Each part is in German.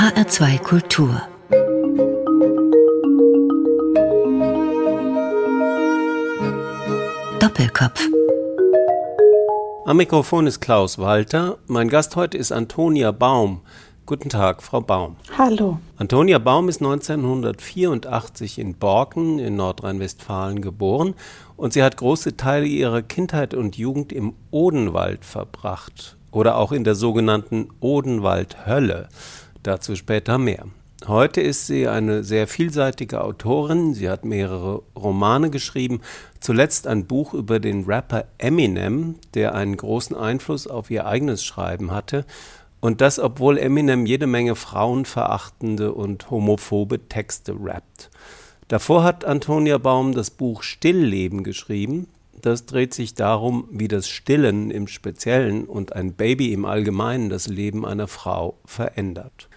HR2 Kultur Doppelkopf Am Mikrofon ist Klaus Walter. Mein Gast heute ist Antonia Baum. Guten Tag, Frau Baum. Hallo. Antonia Baum ist 1984 in Borken in Nordrhein-Westfalen geboren und sie hat große Teile ihrer Kindheit und Jugend im Odenwald verbracht oder auch in der sogenannten Odenwaldhölle. Dazu später mehr. Heute ist sie eine sehr vielseitige Autorin. Sie hat mehrere Romane geschrieben, zuletzt ein Buch über den Rapper Eminem, der einen großen Einfluss auf ihr eigenes Schreiben hatte. Und das, obwohl Eminem jede Menge frauenverachtende und homophobe Texte rappt. Davor hat Antonia Baum das Buch Stillleben geschrieben. Das dreht sich darum, wie das Stillen im Speziellen und ein Baby im Allgemeinen das Leben einer Frau verändert.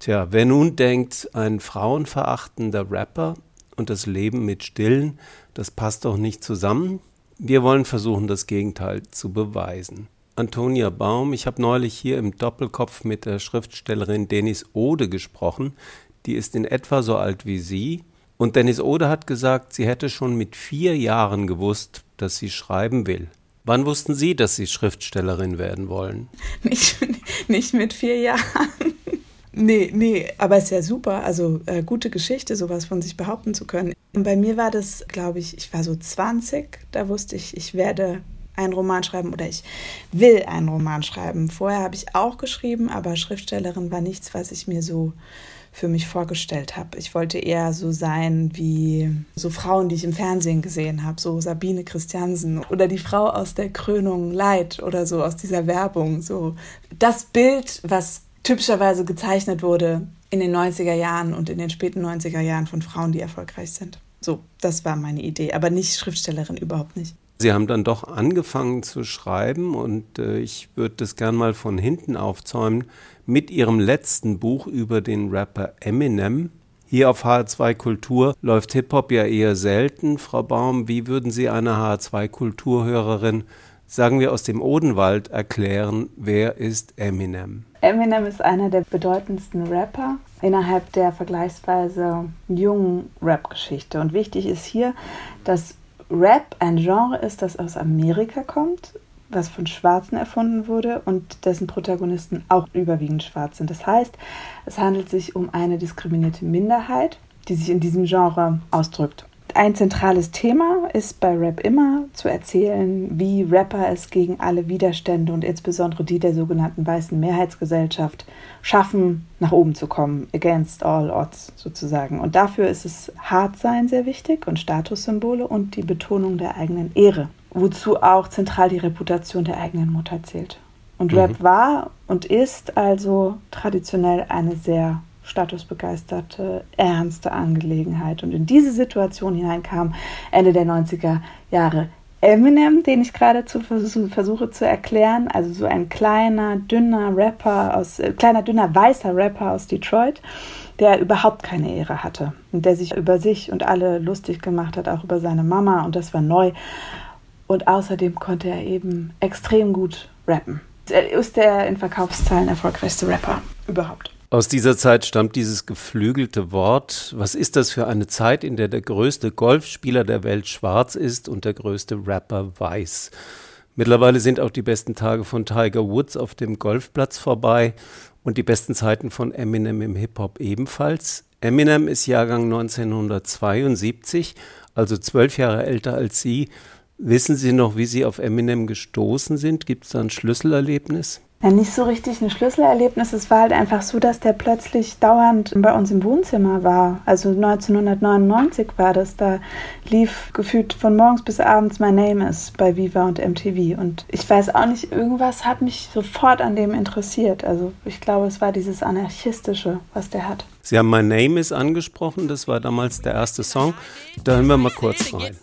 Tja, wer nun denkt, ein frauenverachtender Rapper und das Leben mit Stillen, das passt doch nicht zusammen. Wir wollen versuchen, das Gegenteil zu beweisen. Antonia Baum. Ich habe neulich hier im Doppelkopf mit der Schriftstellerin Dennis Ode gesprochen. Die ist in etwa so alt wie Sie. Und Dennis Ode hat gesagt, sie hätte schon mit vier Jahren gewusst, dass sie schreiben will. Wann wussten Sie, dass Sie Schriftstellerin werden wollen? Nicht, nicht mit vier Jahren. Nee, nee, aber es ist ja super. Also äh, gute Geschichte, sowas von sich behaupten zu können. Und bei mir war das, glaube ich, ich war so 20, da wusste ich, ich werde einen Roman schreiben oder ich will einen Roman schreiben. Vorher habe ich auch geschrieben, aber Schriftstellerin war nichts, was ich mir so für mich vorgestellt habe. Ich wollte eher so sein wie so Frauen, die ich im Fernsehen gesehen habe, so Sabine Christiansen oder die Frau aus der Krönung Leid oder so aus dieser Werbung. So das Bild, was typischerweise gezeichnet wurde in den 90er Jahren und in den späten 90er Jahren von Frauen, die erfolgreich sind. So, das war meine Idee, aber nicht Schriftstellerin, überhaupt nicht. Sie haben dann doch angefangen zu schreiben und äh, ich würde das gern mal von hinten aufzäumen mit Ihrem letzten Buch über den Rapper Eminem. Hier auf HR2 Kultur läuft Hip-Hop ja eher selten. Frau Baum, wie würden Sie einer HR2 Kulturhörerin, sagen wir aus dem Odenwald, erklären, wer ist Eminem? Eminem ist einer der bedeutendsten Rapper innerhalb der vergleichsweise jungen Rap-Geschichte. Und wichtig ist hier, dass Rap ein Genre ist, das aus Amerika kommt, was von Schwarzen erfunden wurde und dessen Protagonisten auch überwiegend schwarz sind. Das heißt, es handelt sich um eine diskriminierte Minderheit, die sich in diesem Genre ausdrückt. Ein zentrales Thema ist bei Rap immer zu erzählen, wie Rapper es gegen alle Widerstände und insbesondere die der sogenannten weißen Mehrheitsgesellschaft schaffen, nach oben zu kommen, against all odds sozusagen. Und dafür ist es Hartsein sehr wichtig und Statussymbole und die Betonung der eigenen Ehre, wozu auch zentral die Reputation der eigenen Mutter zählt. Und Rap mhm. war und ist also traditionell eine sehr statusbegeisterte, ernste Angelegenheit. Und in diese Situation hinein kam Ende der 90er Jahre Eminem, den ich gerade zu versuche zu erklären, also so ein kleiner, dünner Rapper aus, äh, kleiner, dünner, weißer Rapper aus Detroit, der überhaupt keine Ehre hatte und der sich über sich und alle lustig gemacht hat, auch über seine Mama und das war neu. Und außerdem konnte er eben extrem gut rappen. Er ist der in Verkaufszahlen erfolgreichste Rapper überhaupt. Aus dieser Zeit stammt dieses geflügelte Wort. Was ist das für eine Zeit, in der der größte Golfspieler der Welt schwarz ist und der größte Rapper weiß? Mittlerweile sind auch die besten Tage von Tiger Woods auf dem Golfplatz vorbei und die besten Zeiten von Eminem im Hip-Hop ebenfalls. Eminem ist Jahrgang 1972, also zwölf Jahre älter als Sie. Wissen Sie noch, wie Sie auf Eminem gestoßen sind? Gibt es da ein Schlüsselerlebnis? Ja, nicht so richtig ein Schlüsselerlebnis. Es war halt einfach so, dass der plötzlich dauernd bei uns im Wohnzimmer war. Also 1999 war das. Da lief gefühlt von morgens bis abends My Name Is bei Viva und MTV. Und ich weiß auch nicht, irgendwas hat mich sofort an dem interessiert. Also ich glaube, es war dieses Anarchistische, was der hat. Sie haben My Name Is angesprochen. Das war damals der erste Song. Da hören wir mal kurz rein.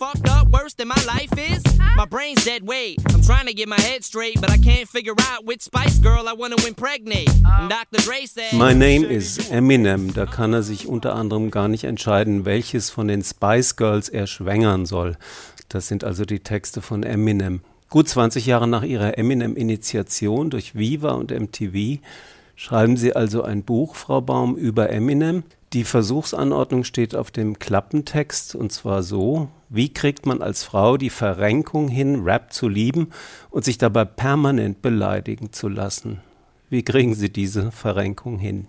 My brain's dead weight. I'm trying to get my head straight, but I can't figure out which Spice Girl I want to impregnate. And Dr. Dre said, My name is Eminem. Da kann er sich unter anderem gar nicht entscheiden, welches von den Spice Girls er schwängern soll. Das sind also die Texte von Eminem. Gut 20 Jahre nach ihrer Eminem-Initiation durch Viva und MTV Schreiben Sie also ein Buch, Frau Baum, über Eminem. Die Versuchsanordnung steht auf dem Klappentext und zwar so, wie kriegt man als Frau die Verrenkung hin, Rap zu lieben und sich dabei permanent beleidigen zu lassen? Wie kriegen Sie diese Verrenkung hin?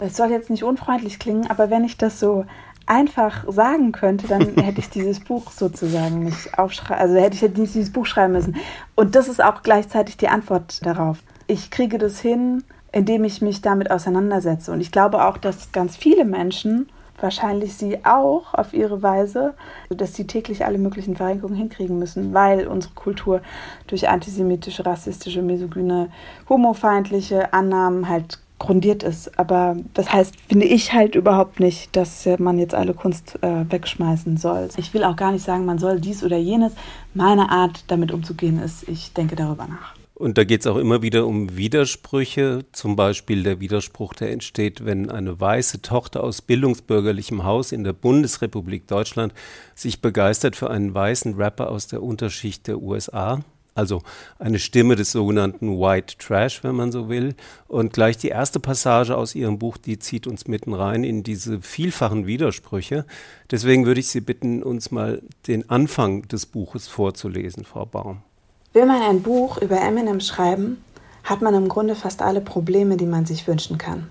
Es soll jetzt nicht unfreundlich klingen, aber wenn ich das so einfach sagen könnte, dann hätte ich dieses Buch sozusagen nicht aufschreiben, also hätte ich nicht dieses Buch schreiben müssen. Und das ist auch gleichzeitig die Antwort darauf. Ich kriege das hin, indem ich mich damit auseinandersetze. Und ich glaube auch, dass ganz viele Menschen, wahrscheinlich sie auch auf ihre Weise, dass sie täglich alle möglichen Verrenkungen hinkriegen müssen, weil unsere Kultur durch antisemitische, rassistische, misogyne, homofeindliche Annahmen halt grundiert ist. Aber das heißt, finde ich halt überhaupt nicht, dass man jetzt alle Kunst äh, wegschmeißen soll. Ich will auch gar nicht sagen, man soll dies oder jenes. Meine Art, damit umzugehen, ist, ich denke darüber nach. Und da geht es auch immer wieder um Widersprüche, zum Beispiel der Widerspruch, der entsteht, wenn eine weiße Tochter aus bildungsbürgerlichem Haus in der Bundesrepublik Deutschland sich begeistert für einen weißen Rapper aus der Unterschicht der USA, also eine Stimme des sogenannten White Trash, wenn man so will. Und gleich die erste Passage aus Ihrem Buch, die zieht uns mitten rein in diese vielfachen Widersprüche. Deswegen würde ich Sie bitten, uns mal den Anfang des Buches vorzulesen, Frau Baum. Will man ein Buch über Eminem schreiben, hat man im Grunde fast alle Probleme, die man sich wünschen kann.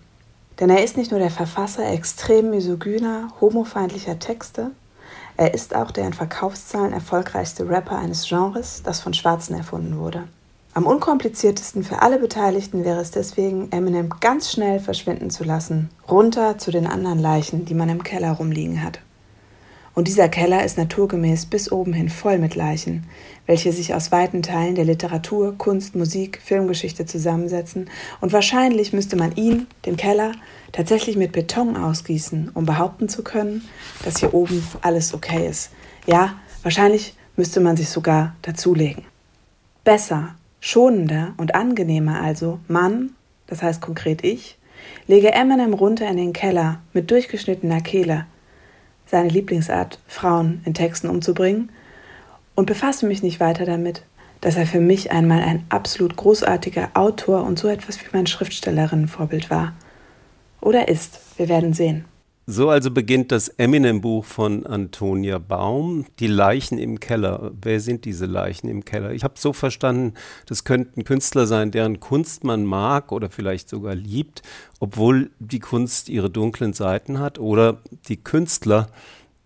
Denn er ist nicht nur der Verfasser extrem misogyner, homofeindlicher Texte, er ist auch der in Verkaufszahlen erfolgreichste Rapper eines Genres, das von Schwarzen erfunden wurde. Am unkompliziertesten für alle Beteiligten wäre es deswegen, Eminem ganz schnell verschwinden zu lassen, runter zu den anderen Leichen, die man im Keller rumliegen hat. Und dieser Keller ist naturgemäß bis oben hin voll mit Leichen, welche sich aus weiten Teilen der Literatur, Kunst, Musik, Filmgeschichte zusammensetzen, und wahrscheinlich müsste man ihn, den Keller, tatsächlich mit Beton ausgießen, um behaupten zu können, dass hier oben alles okay ist. Ja, wahrscheinlich müsste man sich sogar dazulegen. Besser, schonender und angenehmer also, Mann, das heißt konkret ich, lege Eminem runter in den Keller mit durchgeschnittener Kehle, seine Lieblingsart, Frauen in Texten umzubringen, und befasse mich nicht weiter damit, dass er für mich einmal ein absolut großartiger Autor und so etwas wie mein Schriftstellerinnenvorbild war. Oder ist. Wir werden sehen. So also beginnt das Eminem-Buch von Antonia Baum, Die Leichen im Keller. Wer sind diese Leichen im Keller? Ich habe so verstanden, das könnten Künstler sein, deren Kunst man mag oder vielleicht sogar liebt, obwohl die Kunst ihre dunklen Seiten hat, oder die Künstler,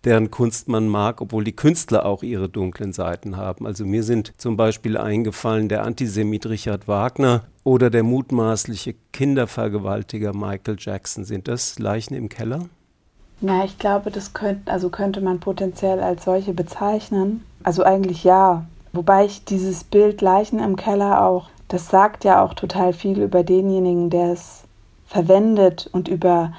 deren Kunst man mag, obwohl die Künstler auch ihre dunklen Seiten haben. Also mir sind zum Beispiel eingefallen der Antisemit Richard Wagner oder der mutmaßliche Kindervergewaltiger Michael Jackson. Sind das Leichen im Keller? Na, ich glaube, das könnte, also könnte man potenziell als solche bezeichnen. Also eigentlich ja. Wobei ich dieses Bild Leichen im Keller auch, das sagt ja auch total viel über denjenigen, der es verwendet und über,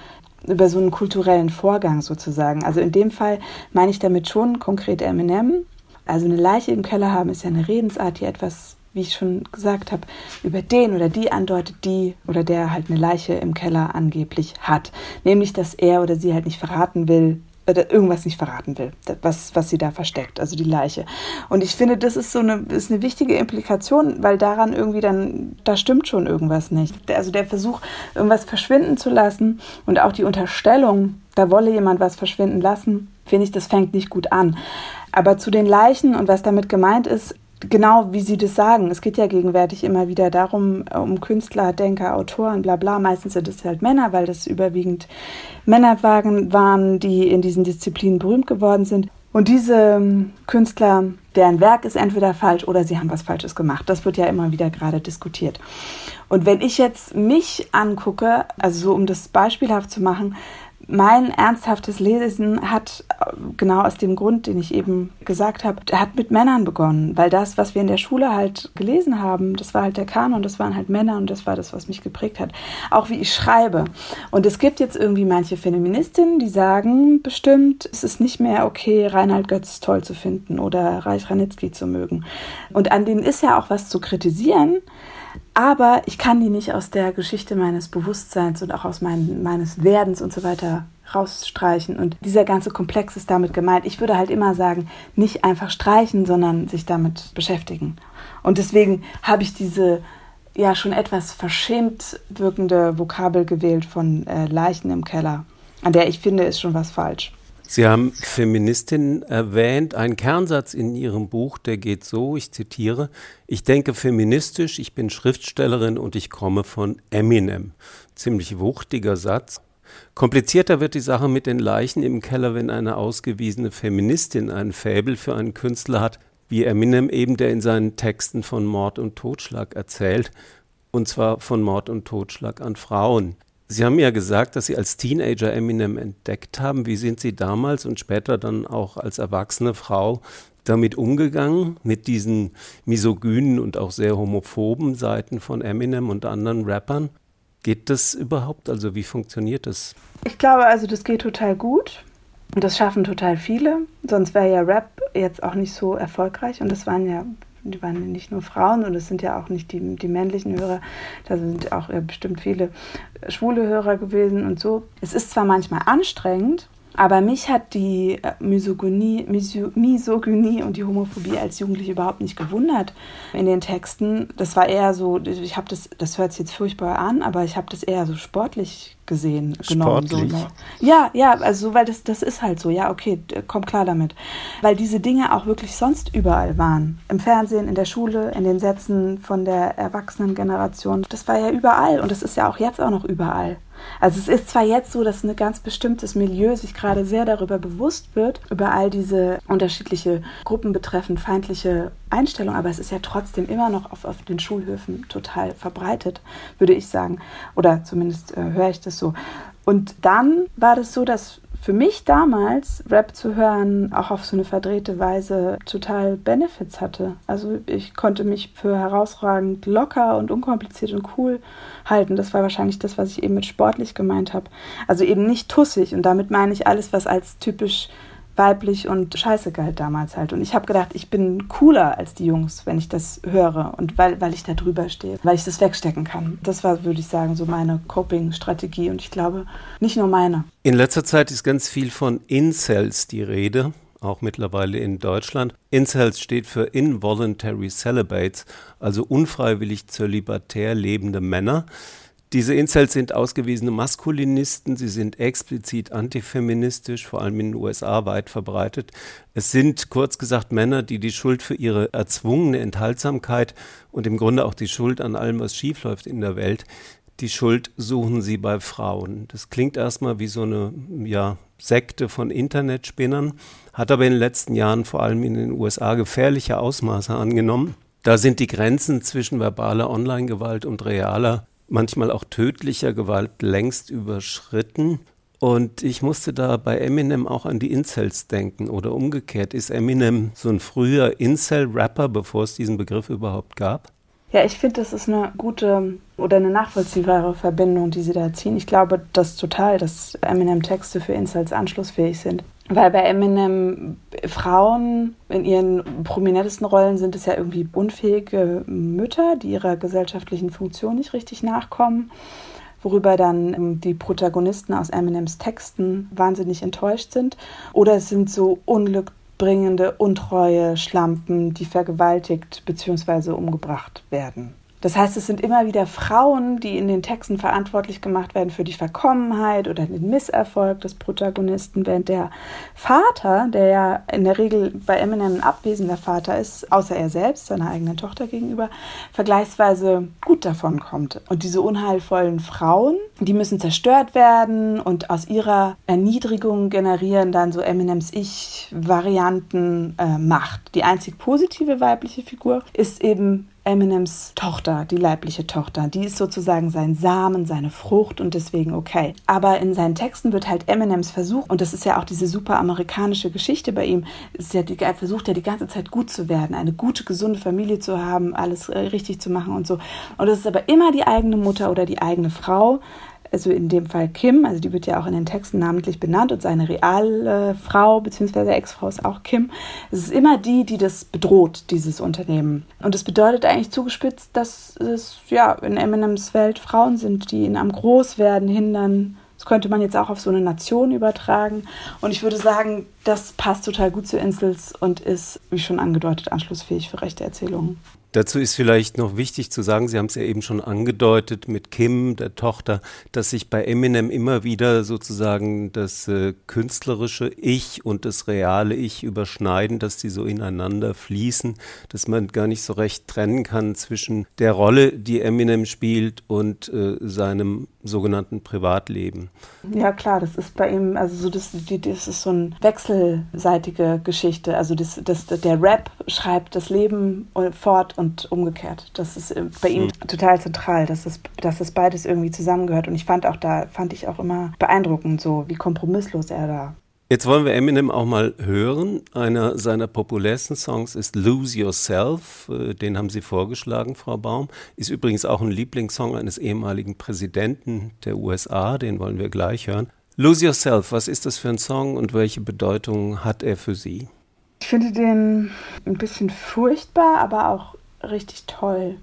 über so einen kulturellen Vorgang sozusagen. Also in dem Fall meine ich damit schon konkret Eminem. Also eine Leiche im Keller haben ist ja eine Redensart, die etwas wie ich schon gesagt habe, über den oder die andeutet, die oder der halt eine Leiche im Keller angeblich hat. Nämlich, dass er oder sie halt nicht verraten will, oder irgendwas nicht verraten will, was, was sie da versteckt, also die Leiche. Und ich finde, das ist so eine, ist eine wichtige Implikation, weil daran irgendwie dann, da stimmt schon irgendwas nicht. Also der Versuch, irgendwas verschwinden zu lassen und auch die Unterstellung, da wolle jemand was verschwinden lassen, finde ich, das fängt nicht gut an. Aber zu den Leichen und was damit gemeint ist, genau wie Sie das sagen. Es geht ja gegenwärtig immer wieder darum, äh, um Künstler, Denker, Autoren, bla bla. Meistens sind es halt Männer, weil das überwiegend Männer waren, die in diesen Disziplinen berühmt geworden sind. Und diese ähm, Künstler, deren Werk ist entweder falsch oder sie haben was Falsches gemacht. Das wird ja immer wieder gerade diskutiert. Und wenn ich jetzt mich angucke, also so um das beispielhaft zu machen, mein ernsthaftes Lesen hat äh, genau aus dem Grund, den ich eben gesagt habe, hat mit Männern begonnen, weil das, was wir in der Schule halt gelesen haben, das war halt der Kanon, das waren halt Männer und das war das, was mich geprägt hat. Auch wie ich schreibe. Und es gibt jetzt irgendwie manche Feministinnen, die sagen bestimmt, es ist nicht mehr okay, Reinhard Götz toll zu finden oder Reich Ranitzky zu mögen. Und an denen ist ja auch was zu kritisieren. Aber ich kann die nicht aus der Geschichte meines Bewusstseins und auch aus mein, meines Werdens und so weiter rausstreichen. Und dieser ganze Komplex ist damit gemeint. Ich würde halt immer sagen, nicht einfach streichen, sondern sich damit beschäftigen. Und deswegen habe ich diese ja schon etwas verschämt wirkende Vokabel gewählt von äh, Leichen im Keller, an der ich finde, ist schon was falsch. Sie haben Feministin erwähnt. Ein Kernsatz in Ihrem Buch, der geht so, ich zitiere, ich denke feministisch, ich bin Schriftstellerin und ich komme von Eminem. Ziemlich wuchtiger Satz. Komplizierter wird die Sache mit den Leichen im Keller, wenn eine ausgewiesene Feministin ein Fäbel für einen Künstler hat, wie Eminem eben, der in seinen Texten von Mord und Totschlag erzählt, und zwar von Mord und Totschlag an Frauen. Sie haben ja gesagt, dass Sie als Teenager Eminem entdeckt haben. Wie sind Sie damals und später dann auch als erwachsene Frau damit umgegangen, mit diesen misogynen und auch sehr homophoben Seiten von Eminem und anderen Rappern? Geht das überhaupt? Also wie funktioniert das? Ich glaube, also das geht total gut. Und das schaffen total viele. Sonst wäre ja Rap jetzt auch nicht so erfolgreich. Und das waren ja, die waren nicht nur Frauen und es sind ja auch nicht die, die männlichen Hörer. Da sind auch bestimmt viele schwule Hörer gewesen und so. Es ist zwar manchmal anstrengend, aber mich hat die äh, Misogynie, Misogynie und die Homophobie als Jugendliche überhaupt nicht gewundert in den Texten. Das war eher so, ich habe das, das hört sich jetzt furchtbar an, aber ich habe das eher so sportlich gesehen genommen. So? Ja, ja, also weil das, das ist halt so, ja, okay, komm klar damit. Weil diese Dinge auch wirklich sonst überall waren. Im Fernsehen, in der Schule, in den Sätzen von der Erwachsenengeneration. Das war ja überall und das ist ja auch jetzt auch noch überall. Also es ist zwar jetzt so, dass ein ganz bestimmtes Milieu sich gerade sehr darüber bewusst wird, über all diese unterschiedliche Gruppen betreffend feindliche Einstellungen, aber es ist ja trotzdem immer noch auf, auf den Schulhöfen total verbreitet, würde ich sagen. Oder zumindest äh, höre ich das so. Und dann war das so, dass für mich damals Rap zu hören auch auf so eine verdrehte Weise total Benefits hatte. Also ich konnte mich für herausragend locker und unkompliziert und cool halten. Das war wahrscheinlich das, was ich eben mit sportlich gemeint habe. Also eben nicht tussig und damit meine ich alles, was als typisch weiblich und scheiße galt damals halt. Und ich habe gedacht, ich bin cooler als die Jungs, wenn ich das höre und weil, weil ich da drüber stehe, weil ich das wegstecken kann. Das war, würde ich sagen, so meine Coping-Strategie und ich glaube, nicht nur meine. In letzter Zeit ist ganz viel von Incels die Rede, auch mittlerweile in Deutschland. Incels steht für Involuntary Celibates, also unfreiwillig zölibatär lebende Männer. Diese Incels sind ausgewiesene Maskulinisten, sie sind explizit antifeministisch, vor allem in den USA weit verbreitet. Es sind kurz gesagt Männer, die die Schuld für ihre erzwungene Enthaltsamkeit und im Grunde auch die Schuld an allem, was schiefläuft in der Welt, die Schuld suchen sie bei Frauen. Das klingt erstmal wie so eine ja, Sekte von Internetspinnern, hat aber in den letzten Jahren vor allem in den USA gefährliche Ausmaße angenommen. Da sind die Grenzen zwischen verbaler Online-Gewalt und realer manchmal auch tödlicher Gewalt längst überschritten. Und ich musste da bei Eminem auch an die Incels denken oder umgekehrt. Ist Eminem so ein früher Incel-Rapper, bevor es diesen Begriff überhaupt gab? Ja, ich finde, das ist eine gute oder eine nachvollziehbare Verbindung, die Sie da ziehen. Ich glaube das total, dass Eminem-Texte für Incels anschlussfähig sind. Weil bei Eminem Frauen in ihren prominentesten Rollen sind es ja irgendwie unfähige Mütter, die ihrer gesellschaftlichen Funktion nicht richtig nachkommen, worüber dann ähm, die Protagonisten aus Eminems Texten wahnsinnig enttäuscht sind. Oder es sind so unglückbringende, untreue Schlampen, die vergewaltigt bzw. umgebracht werden. Das heißt, es sind immer wieder Frauen, die in den Texten verantwortlich gemacht werden für die Verkommenheit oder den Misserfolg des Protagonisten, während der Vater, der ja in der Regel bei Eminem ein abwesender Vater ist, außer er selbst, seiner eigenen Tochter gegenüber, vergleichsweise gut davon kommt. Und diese unheilvollen Frauen, die müssen zerstört werden und aus ihrer Erniedrigung generieren dann so Eminems Ich-Varianten äh, Macht. Die einzig positive weibliche Figur ist eben Eminems Tochter, die leibliche Tochter. Die ist sozusagen sein Samen, seine Frucht und deswegen okay. Aber in seinen Texten wird halt Eminems Versuch, und das ist ja auch diese super amerikanische Geschichte bei ihm, ist ja die, er versucht ja die ganze Zeit gut zu werden, eine gute, gesunde Familie zu haben, alles äh, richtig zu machen und so. Und das ist aber immer die eigene Mutter oder die eigene Frau, also in dem Fall Kim, also die wird ja auch in den Texten namentlich benannt und seine reale Frau bzw. Ex-Frau ist auch Kim. Es ist immer die, die das bedroht, dieses Unternehmen. Und das bedeutet eigentlich zugespitzt, dass es ja in Eminems Welt Frauen sind, die ihn am Großwerden hindern. Das könnte man jetzt auch auf so eine Nation übertragen. Und ich würde sagen, das passt total gut zu Insels und ist, wie schon angedeutet, anschlussfähig für rechte Erzählungen. Dazu ist vielleicht noch wichtig zu sagen, Sie haben es ja eben schon angedeutet mit Kim, der Tochter, dass sich bei Eminem immer wieder sozusagen das äh, künstlerische Ich und das reale Ich überschneiden, dass die so ineinander fließen, dass man gar nicht so recht trennen kann zwischen der Rolle, die Eminem spielt und äh, seinem sogenannten Privatleben. Ja klar, das ist bei ihm, also so das, das ist so eine wechselseitige Geschichte. Also das, das, der Rap schreibt das Leben fort und umgekehrt. Das ist bei ihm mhm. total zentral, dass das, dass das beides irgendwie zusammengehört. Und ich fand auch da, fand ich auch immer beeindruckend, so wie kompromisslos er da Jetzt wollen wir Eminem auch mal hören. Einer seiner populärsten Songs ist Lose Yourself. Äh, den haben Sie vorgeschlagen, Frau Baum. Ist übrigens auch ein Lieblingssong eines ehemaligen Präsidenten der USA. Den wollen wir gleich hören. Lose Yourself, was ist das für ein Song und welche Bedeutung hat er für Sie? Ich finde den ein bisschen furchtbar, aber auch richtig toll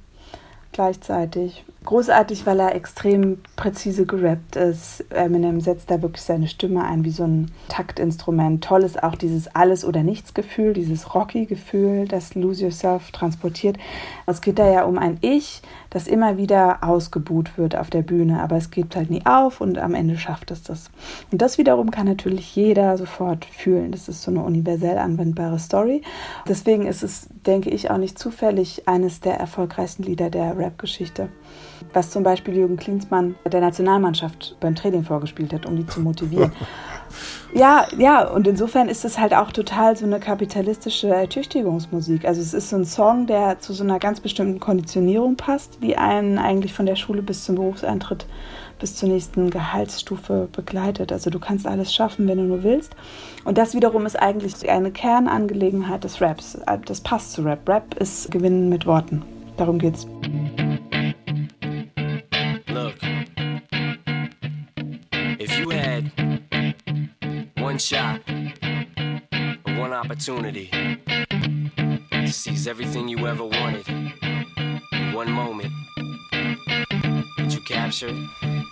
gleichzeitig. Großartig, weil er extrem präzise gerappt ist. Eminem setzt da wirklich seine Stimme ein wie so ein Taktinstrument. Toll ist auch dieses Alles- oder Nichts-Gefühl, dieses Rocky-Gefühl, das Lose Yourself transportiert. Es geht da ja um ein Ich, das immer wieder ausgebuht wird auf der Bühne, aber es geht halt nie auf und am Ende schafft es das. Und das wiederum kann natürlich jeder sofort fühlen. Das ist so eine universell anwendbare Story. Deswegen ist es, denke ich, auch nicht zufällig eines der erfolgreichsten Lieder der Rap-Geschichte was zum Beispiel Jürgen Klinsmann der Nationalmannschaft beim Training vorgespielt hat, um die zu motivieren. Ja, ja, und insofern ist es halt auch total so eine kapitalistische Ertüchtigungsmusik. Also es ist so ein Song, der zu so einer ganz bestimmten Konditionierung passt, die einen eigentlich von der Schule bis zum Berufseintritt bis zur nächsten Gehaltsstufe begleitet. Also du kannst alles schaffen, wenn du nur willst. Und das wiederum ist eigentlich eine Kernangelegenheit des Raps. Das passt zu Rap. Rap ist Gewinnen mit Worten. Darum geht's. One shot, one opportunity to seize everything you ever wanted in one moment. Did you capture it?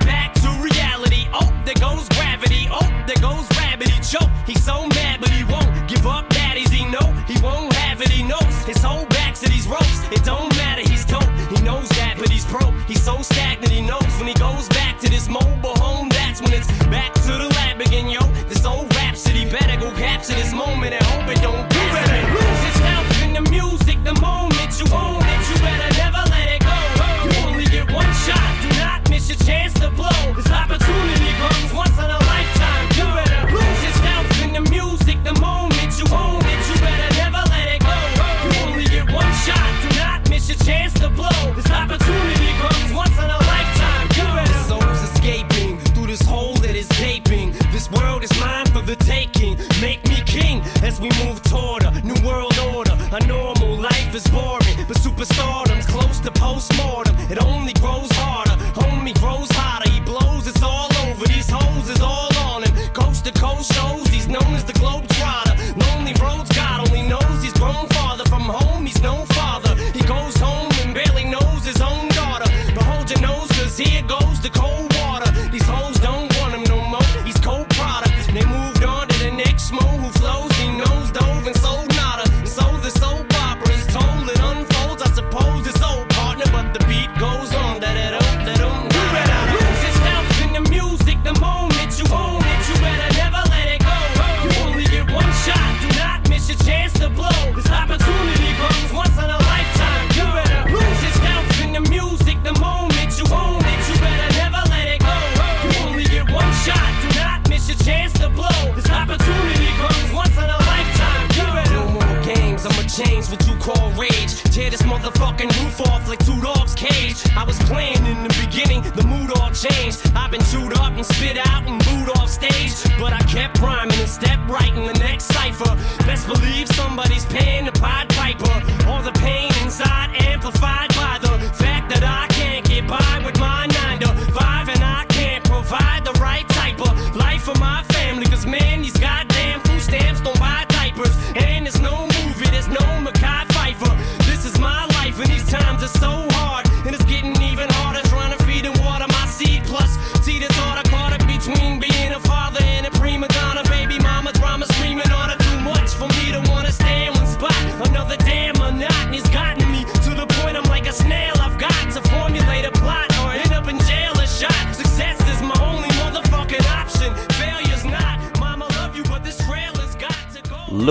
reality. Oh, there goes gravity. Oh, there goes. He choke. He's so mad, but he won't give up. Daddies, he know he won't have it. He knows his whole back to these ropes. It don't matter. He's dope. He knows that, but he's broke.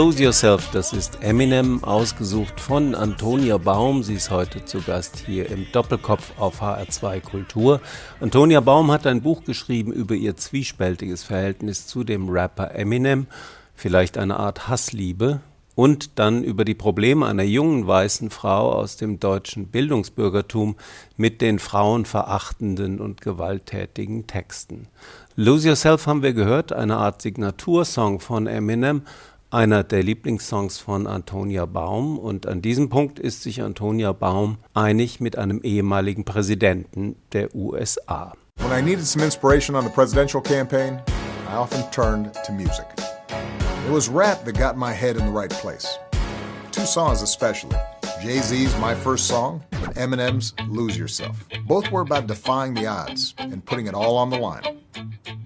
Lose Yourself, das ist Eminem, ausgesucht von Antonia Baum. Sie ist heute zu Gast hier im Doppelkopf auf HR2 Kultur. Antonia Baum hat ein Buch geschrieben über ihr zwiespältiges Verhältnis zu dem Rapper Eminem, vielleicht eine Art Hassliebe, und dann über die Probleme einer jungen weißen Frau aus dem deutschen Bildungsbürgertum mit den frauenverachtenden und gewalttätigen Texten. Lose Yourself haben wir gehört, eine Art Signatursong von Eminem, einer der Lieblingssongs von Antonia Baum. Und an diesem Punkt ist sich Antonia Baum einig mit einem ehemaligen Präsidenten der USA. When I needed some inspiration on the presidential campaign, I often turned to music. It was rap that got my head in the right place. Two songs especially. Jay-Z's My First Song and Eminem's Lose Yourself. Both were about defying the odds and putting it all on the line.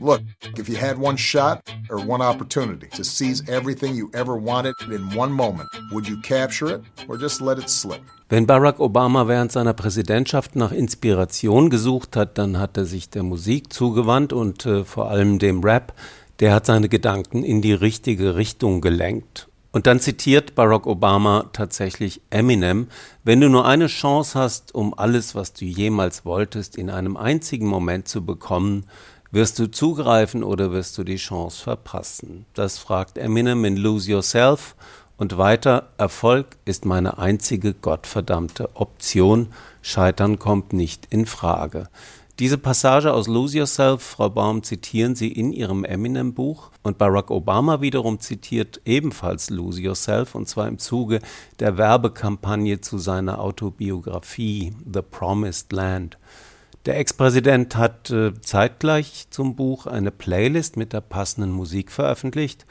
Look, if you had one shot or one opportunity to seize everything you ever wanted in one moment, would you capture it or just let it slip? Wenn Barack Obama während seiner Präsidentschaft nach Inspiration gesucht hat, dann hat er sich der Musik zugewandt und äh, vor allem dem Rap. Der hat seine Gedanken in die richtige Richtung gelenkt. Und dann zitiert Barack Obama tatsächlich Eminem, wenn du nur eine Chance hast, um alles, was du jemals wolltest, in einem einzigen Moment zu bekommen, wirst du zugreifen oder wirst du die Chance verpassen? Das fragt Eminem in Lose Yourself. Und weiter, Erfolg ist meine einzige gottverdammte Option. Scheitern kommt nicht in Frage. Diese Passage aus Lose Yourself, Frau Baum, zitieren Sie in Ihrem Eminem-Buch und Barack Obama wiederum zitiert ebenfalls Lose Yourself und zwar im Zuge der Werbekampagne zu seiner Autobiografie The Promised Land. Der Ex-Präsident hat äh, zeitgleich zum Buch eine Playlist mit der passenden Musik veröffentlicht.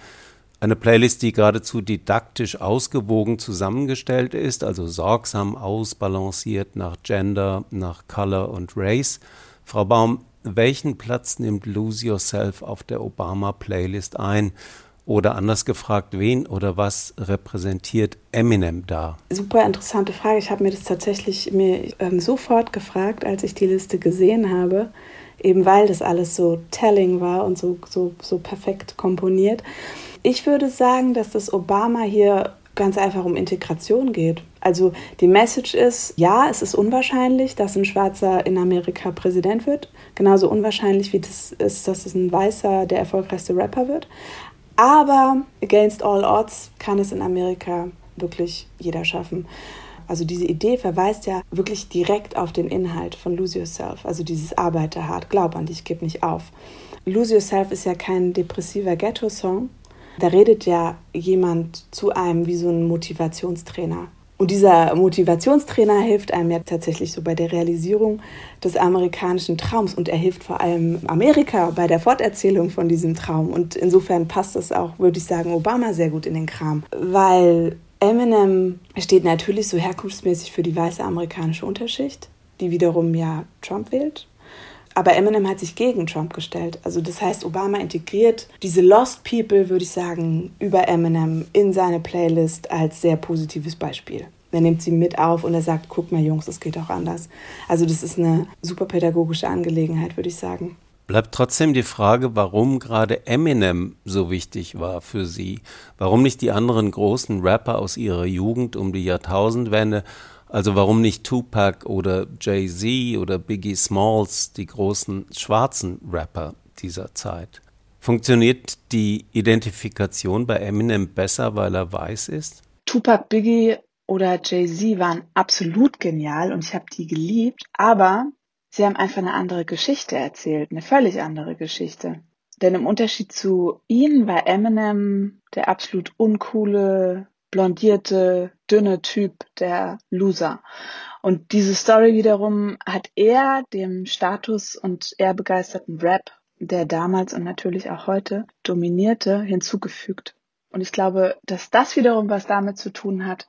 Eine Playlist, die geradezu didaktisch ausgewogen zusammengestellt ist, also sorgsam ausbalanciert nach Gender, nach Color und Race. Frau Baum, welchen Platz nimmt Lose Yourself auf der Obama-Playlist ein? Oder anders gefragt, wen oder was repräsentiert Eminem da? Super interessante Frage. Ich habe mir das tatsächlich mir ähm, sofort gefragt, als ich die Liste gesehen habe, eben weil das alles so telling war und so, so, so perfekt komponiert. Ich würde sagen, dass das Obama hier ganz einfach um Integration geht. Also die Message ist, ja, es ist unwahrscheinlich, dass ein Schwarzer in Amerika Präsident wird. Genauso unwahrscheinlich wie das ist, dass es ein Weißer der erfolgreichste Rapper wird. Aber against all odds kann es in Amerika wirklich jeder schaffen. Also diese Idee verweist ja wirklich direkt auf den Inhalt von Lose Yourself, also dieses Arbeite hart, glaub an dich, gib nicht auf. Lose Yourself ist ja kein depressiver Ghetto-Song. Da redet ja jemand zu einem wie so ein Motivationstrainer. Und dieser Motivationstrainer hilft einem ja tatsächlich so bei der Realisierung des amerikanischen Traums und er hilft vor allem Amerika bei der Forterzählung von diesem Traum. Und insofern passt das auch, würde ich sagen, Obama sehr gut in den Kram, weil Eminem steht natürlich so herkunftsmäßig für die weiße amerikanische Unterschicht, die wiederum ja Trump wählt. Aber Eminem hat sich gegen Trump gestellt. Also das heißt, Obama integriert diese Lost People, würde ich sagen, über Eminem in seine Playlist als sehr positives Beispiel. Er nimmt sie mit auf und er sagt, guck mal Jungs, es geht auch anders. Also das ist eine super pädagogische Angelegenheit, würde ich sagen. Bleibt trotzdem die Frage, warum gerade Eminem so wichtig war für Sie. Warum nicht die anderen großen Rapper aus Ihrer Jugend um die Jahrtausendwende also warum nicht Tupac oder Jay-Z oder Biggie Smalls, die großen schwarzen Rapper dieser Zeit? Funktioniert die Identifikation bei Eminem besser, weil er weiß ist? Tupac, Biggie oder Jay-Z waren absolut genial und ich habe die geliebt, aber sie haben einfach eine andere Geschichte erzählt, eine völlig andere Geschichte. Denn im Unterschied zu ihnen war Eminem der absolut uncoole, blondierte, dünne Typ, der Loser. Und diese Story wiederum hat er dem Status und eher begeisterten Rap, der damals und natürlich auch heute dominierte, hinzugefügt. Und ich glaube, dass das wiederum was damit zu tun hat,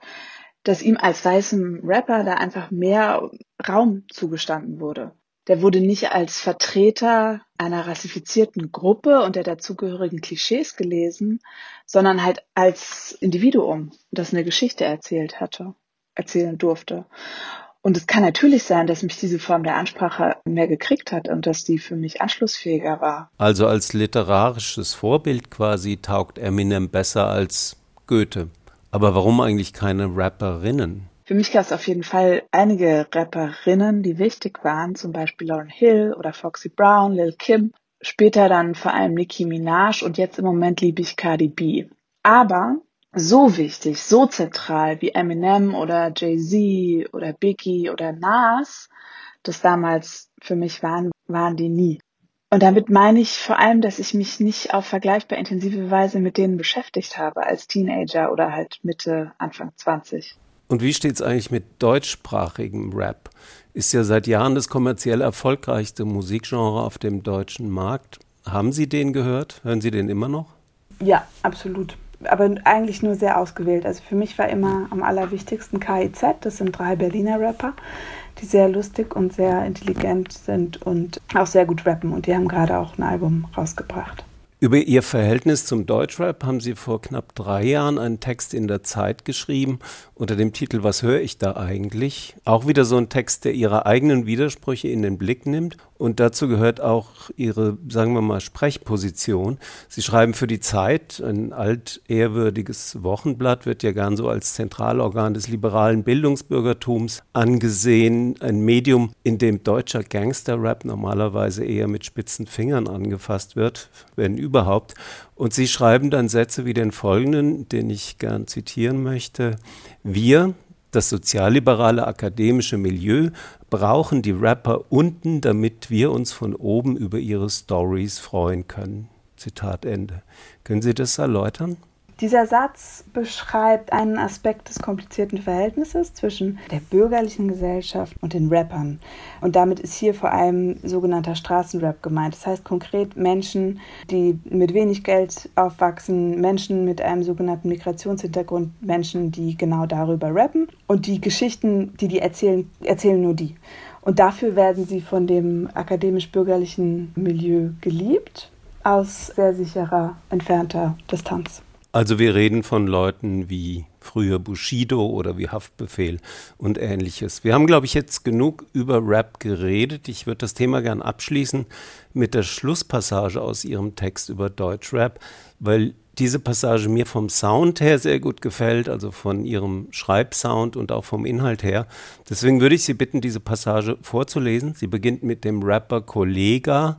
dass ihm als weißem Rapper da einfach mehr Raum zugestanden wurde. Der wurde nicht als Vertreter einer rassifizierten Gruppe und der dazugehörigen Klischees gelesen, sondern halt als Individuum, das eine Geschichte erzählt hatte, erzählen durfte. Und es kann natürlich sein, dass mich diese Form der Ansprache mehr gekriegt hat und dass die für mich anschlussfähiger war. Also als literarisches Vorbild quasi taugt Eminem besser als Goethe. Aber warum eigentlich keine Rapperinnen? Für mich gab es auf jeden Fall einige Rapperinnen, die wichtig waren, zum Beispiel Lauren Hill oder Foxy Brown, Lil Kim. Später dann vor allem Nicki Minaj und jetzt im Moment liebe ich Cardi B. Aber so wichtig, so zentral wie Eminem oder Jay-Z oder Biggie oder Nas, das damals für mich waren, waren die nie. Und damit meine ich vor allem, dass ich mich nicht auf vergleichbar intensive Weise mit denen beschäftigt habe als Teenager oder halt Mitte, Anfang 20. Und wie steht es eigentlich mit deutschsprachigem Rap? Ist ja seit Jahren das kommerziell erfolgreichste Musikgenre auf dem deutschen Markt. Haben Sie den gehört? Hören Sie den immer noch? Ja, absolut. Aber eigentlich nur sehr ausgewählt. Also für mich war immer am allerwichtigsten KIZ. Das sind drei Berliner Rapper, die sehr lustig und sehr intelligent sind und auch sehr gut rappen. Und die haben gerade auch ein Album rausgebracht. Über Ihr Verhältnis zum Deutschrap haben Sie vor knapp drei Jahren einen Text in der Zeit geschrieben unter dem Titel Was höre ich da eigentlich? Auch wieder so ein Text, der Ihre eigenen Widersprüche in den Blick nimmt und dazu gehört auch Ihre, sagen wir mal, Sprechposition. Sie schreiben für die Zeit, ein altehrwürdiges Wochenblatt wird ja gern so als Zentralorgan des liberalen Bildungsbürgertums angesehen. Ein Medium, in dem deutscher Gangsterrap normalerweise eher mit spitzen Fingern angefasst wird, wenn überhaupt. Und Sie schreiben dann Sätze wie den folgenden, den ich gern zitieren möchte. Wir, das sozialliberale akademische Milieu brauchen die Rapper unten, damit wir uns von oben über ihre Stories freuen können. Zitat Ende. Können Sie das erläutern? Dieser Satz beschreibt einen Aspekt des komplizierten Verhältnisses zwischen der bürgerlichen Gesellschaft und den Rappern. Und damit ist hier vor allem sogenannter Straßenrap gemeint. Das heißt konkret Menschen, die mit wenig Geld aufwachsen, Menschen mit einem sogenannten Migrationshintergrund, Menschen, die genau darüber rappen. Und die Geschichten, die die erzählen, erzählen nur die. Und dafür werden sie von dem akademisch-bürgerlichen Milieu geliebt, aus sehr sicherer, entfernter Distanz. Also wir reden von Leuten wie früher Bushido oder wie Haftbefehl und ähnliches. Wir haben, glaube ich, jetzt genug über Rap geredet. Ich würde das Thema gern abschließen mit der Schlusspassage aus Ihrem Text über Deutschrap, weil diese Passage mir vom Sound her sehr gut gefällt, also von Ihrem Schreibsound und auch vom Inhalt her. Deswegen würde ich Sie bitten, diese Passage vorzulesen. Sie beginnt mit dem Rapper Kollega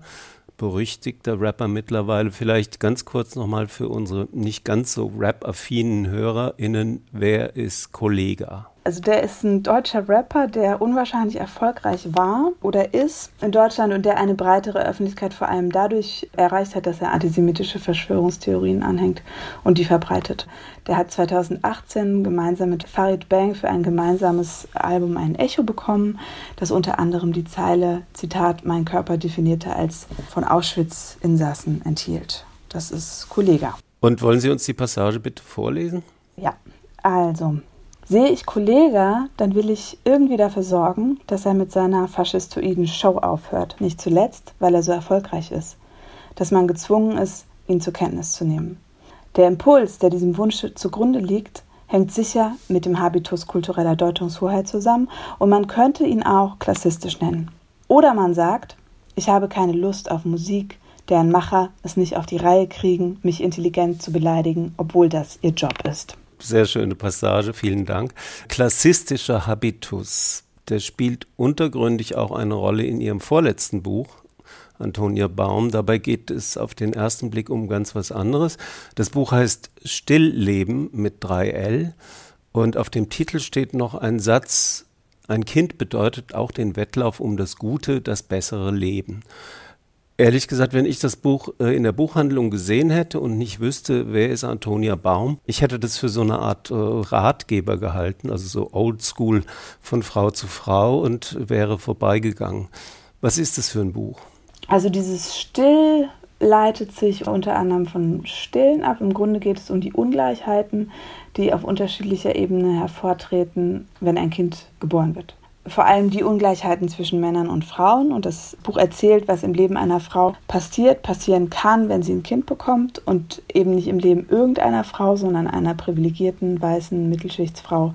berüchtigter Rapper mittlerweile. Vielleicht ganz kurz nochmal für unsere nicht ganz so rap-affinen HörerInnen, wer ist Kollega? Also der ist ein deutscher Rapper, der unwahrscheinlich erfolgreich war oder ist in Deutschland und der eine breitere Öffentlichkeit vor allem dadurch erreicht hat, dass er antisemitische Verschwörungstheorien anhängt und die verbreitet. Der hat 2018 gemeinsam mit Farid Bang für ein gemeinsames Album ein Echo bekommen, das unter anderem die Zeile, Zitat, mein Körper definierte als von Auschwitz-Insassen enthielt. Das ist Kollega. Und wollen Sie uns die Passage bitte vorlesen? Ja, also Sehe ich Kollega, dann will ich irgendwie dafür sorgen, dass er mit seiner faschistoiden Show aufhört. Nicht zuletzt, weil er so erfolgreich ist. Dass man gezwungen ist, ihn zur Kenntnis zu nehmen. Der Impuls, der diesem Wunsch zugrunde liegt, hängt sicher mit dem Habitus kultureller Deutungshoheit zusammen und man könnte ihn auch klassistisch nennen. Oder man sagt, ich habe keine Lust auf Musik, deren Macher es nicht auf die Reihe kriegen, mich intelligent zu beleidigen, obwohl das ihr Job ist. Sehr schöne Passage, vielen Dank. Klassistischer Habitus, der spielt untergründig auch eine Rolle in Ihrem vorletzten Buch, Antonia Baum. Dabei geht es auf den ersten Blick um ganz was anderes. Das Buch heißt Stillleben mit 3L und auf dem Titel steht noch ein Satz, ein Kind bedeutet auch den Wettlauf um das Gute, das bessere Leben. Ehrlich gesagt, wenn ich das Buch äh, in der Buchhandlung gesehen hätte und nicht wüsste, wer ist Antonia Baum, ich hätte das für so eine Art äh, Ratgeber gehalten, also so Oldschool von Frau zu Frau und wäre vorbeigegangen. Was ist das für ein Buch? Also dieses Still leitet sich unter anderem von Stillen ab. Im Grunde geht es um die Ungleichheiten, die auf unterschiedlicher Ebene hervortreten, wenn ein Kind geboren wird vor allem die Ungleichheiten zwischen Männern und Frauen. Und das Buch erzählt, was im Leben einer Frau passiert, passieren kann, wenn sie ein Kind bekommt. Und eben nicht im Leben irgendeiner Frau, sondern einer privilegierten, weißen Mittelschichtsfrau,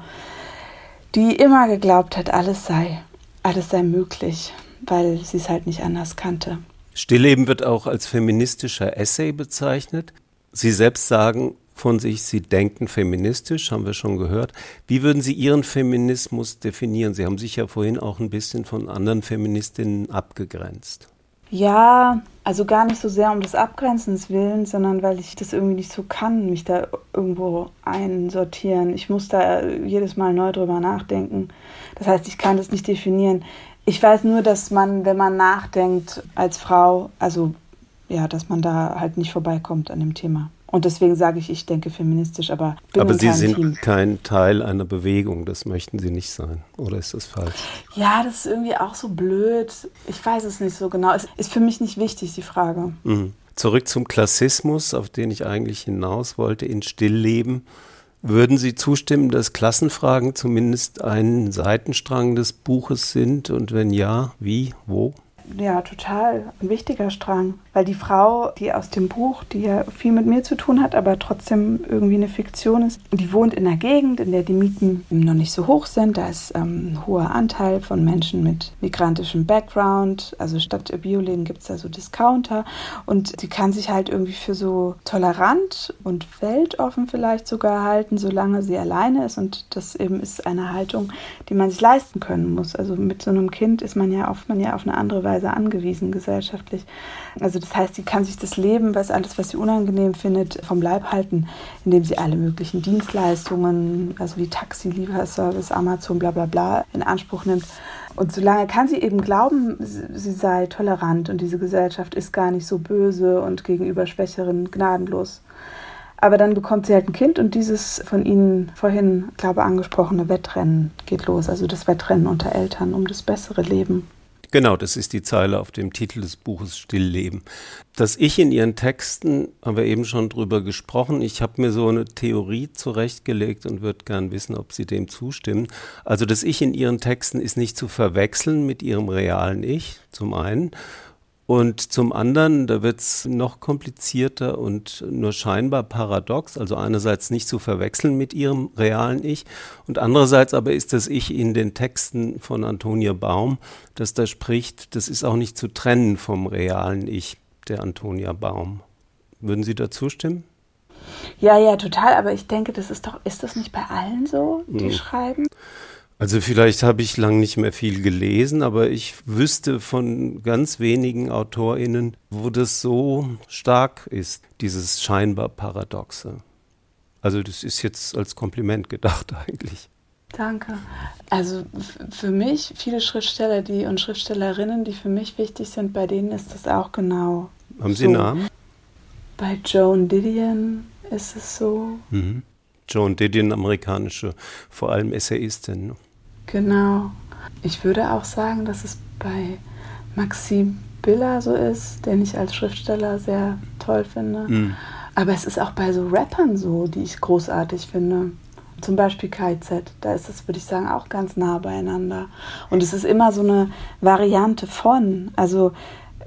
die immer geglaubt hat, alles sei, alles sei möglich, weil sie es halt nicht anders kannte. Stillleben wird auch als feministischer Essay bezeichnet. Sie selbst sagen, von sich, Sie denken feministisch, haben wir schon gehört. Wie würden Sie Ihren Feminismus definieren? Sie haben sich ja vorhin auch ein bisschen von anderen Feministinnen abgegrenzt. Ja, also gar nicht so sehr um des Abgrenzens willen, sondern weil ich das irgendwie nicht so kann, mich da irgendwo einsortieren. Ich muss da jedes Mal neu drüber nachdenken. Das heißt, ich kann das nicht definieren. Ich weiß nur, dass man, wenn man nachdenkt als Frau, also ja, dass man da halt nicht vorbeikommt an dem Thema. Und deswegen sage ich, ich denke feministisch, aber bin Aber Sie sind Team. kein Teil einer Bewegung, das möchten Sie nicht sein, oder ist das falsch? Ja, das ist irgendwie auch so blöd. Ich weiß es nicht so genau. Es ist für mich nicht wichtig, die Frage. Mhm. Zurück zum Klassismus, auf den ich eigentlich hinaus wollte, in Stillleben. Würden Sie zustimmen, dass Klassenfragen zumindest ein Seitenstrang des Buches sind? Und wenn ja, wie, wo? Ja, total ein wichtiger Strang. Weil die Frau, die aus dem Buch, die ja viel mit mir zu tun hat, aber trotzdem irgendwie eine Fiktion ist, die wohnt in einer Gegend, in der die Mieten noch nicht so hoch sind. Da ist ähm, ein hoher Anteil von Menschen mit migrantischem Background. Also statt Bioläden gibt es da so Discounter. Und sie kann sich halt irgendwie für so tolerant und weltoffen vielleicht sogar halten, solange sie alleine ist. Und das eben ist eine Haltung, die man sich leisten können muss. Also mit so einem Kind ist man ja auf, man ja auf eine andere Weise angewiesen gesellschaftlich. Also das heißt, sie kann sich das Leben, was alles, was sie unangenehm findet, vom Leib halten, indem sie alle möglichen Dienstleistungen, also wie Taxi, Lieferservice, Amazon, bla bla bla, in Anspruch nimmt. Und solange kann sie eben glauben, sie sei tolerant und diese Gesellschaft ist gar nicht so böse und gegenüber Schwächeren gnadenlos. Aber dann bekommt sie halt ein Kind und dieses von Ihnen vorhin, glaube ich, angesprochene Wettrennen geht los. Also das Wettrennen unter Eltern um das bessere Leben. Genau, das ist die Zeile auf dem Titel des Buches Stillleben. Das Ich in Ihren Texten, haben wir eben schon drüber gesprochen. Ich habe mir so eine Theorie zurechtgelegt und würde gern wissen, ob Sie dem zustimmen. Also das Ich in Ihren Texten ist nicht zu verwechseln mit Ihrem realen Ich, zum einen. Und zum anderen, da wird es noch komplizierter und nur scheinbar paradox, also einerseits nicht zu verwechseln mit ihrem realen Ich und andererseits aber ist das Ich in den Texten von Antonia Baum, das da spricht, das ist auch nicht zu trennen vom realen Ich der Antonia Baum. Würden Sie da zustimmen? Ja, ja, total, aber ich denke, das ist doch, ist das nicht bei allen so, die hm. schreiben? Also vielleicht habe ich lang nicht mehr viel gelesen, aber ich wüsste von ganz wenigen Autorinnen, wo das so stark ist, dieses scheinbar Paradoxe. Also das ist jetzt als Kompliment gedacht eigentlich. Danke. Also für mich, viele Schriftsteller die und Schriftstellerinnen, die für mich wichtig sind, bei denen ist das auch genau. Haben Sie so. Namen? Bei Joan Didion ist es so. Mhm. Joan Didion, amerikanische, vor allem Essayistin. Genau. Ich würde auch sagen, dass es bei Maxim Biller so ist, den ich als Schriftsteller sehr toll finde. Mhm. Aber es ist auch bei so Rappern so, die ich großartig finde. Zum Beispiel KZ, da ist es, würde ich sagen, auch ganz nah beieinander. Und es ist immer so eine Variante von. Also,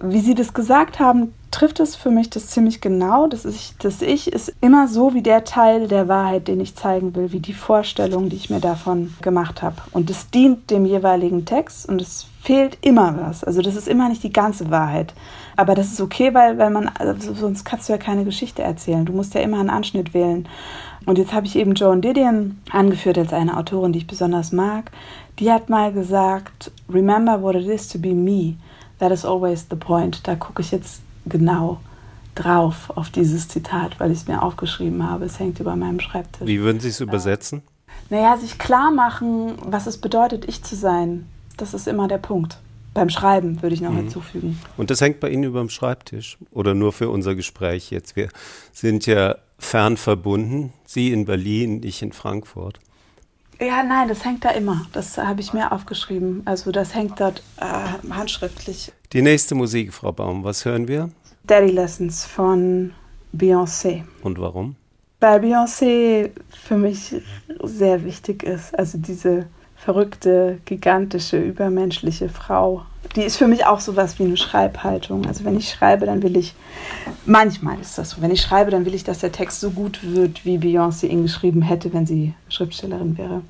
wie Sie das gesagt haben, trifft es für mich das ziemlich genau. Das, ist, das Ich ist immer so wie der Teil der Wahrheit, den ich zeigen will, wie die Vorstellung, die ich mir davon gemacht habe. Und es dient dem jeweiligen Text und es fehlt immer was. Also das ist immer nicht die ganze Wahrheit. Aber das ist okay, weil, weil man, also sonst kannst du ja keine Geschichte erzählen. Du musst ja immer einen Anschnitt wählen. Und jetzt habe ich eben Joan Didion angeführt als eine Autorin, die ich besonders mag. Die hat mal gesagt, remember what it is to be me. That is always the point. Da gucke ich jetzt genau drauf auf dieses Zitat, weil ich es mir aufgeschrieben habe. Es hängt über meinem Schreibtisch. Wie würden Sie es übersetzen? Naja, sich klar machen, was es bedeutet, ich zu sein. Das ist immer der Punkt. Beim Schreiben würde ich noch mhm. hinzufügen. Und das hängt bei Ihnen über dem Schreibtisch oder nur für unser Gespräch jetzt? Wir sind ja fern verbunden. Sie in Berlin, ich in Frankfurt. Ja, nein, das hängt da immer. Das habe ich mir aufgeschrieben. Also das hängt dort äh, handschriftlich. Die nächste Musik, Frau Baum, was hören wir? Daddy Lessons von Beyoncé. Und warum? Weil Beyoncé für mich sehr wichtig ist. Also diese verrückte, gigantische, übermenschliche Frau. Die ist für mich auch sowas wie eine Schreibhaltung. Also wenn ich schreibe, dann will ich, manchmal ist das so, wenn ich schreibe, dann will ich, dass der Text so gut wird, wie Beyoncé ihn geschrieben hätte, wenn sie Schriftstellerin wäre.